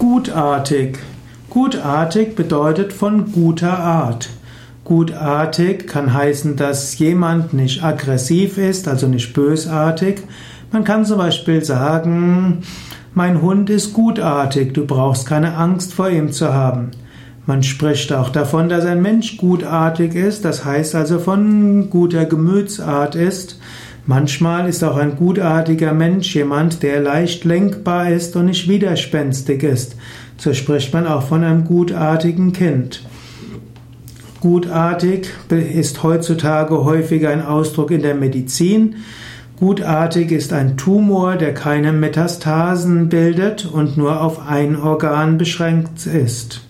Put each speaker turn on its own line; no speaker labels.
Gutartig. Gutartig bedeutet von guter Art. Gutartig kann heißen, dass jemand nicht aggressiv ist, also nicht bösartig. Man kann zum Beispiel sagen, mein Hund ist gutartig, du brauchst keine Angst vor ihm zu haben. Man spricht auch davon, dass ein Mensch gutartig ist, das heißt also von guter Gemütsart ist. Manchmal ist auch ein gutartiger Mensch jemand, der leicht lenkbar ist und nicht widerspenstig ist. So spricht man auch von einem gutartigen Kind. Gutartig ist heutzutage häufiger ein Ausdruck in der Medizin. Gutartig ist ein Tumor, der keine Metastasen bildet und nur auf ein Organ beschränkt ist.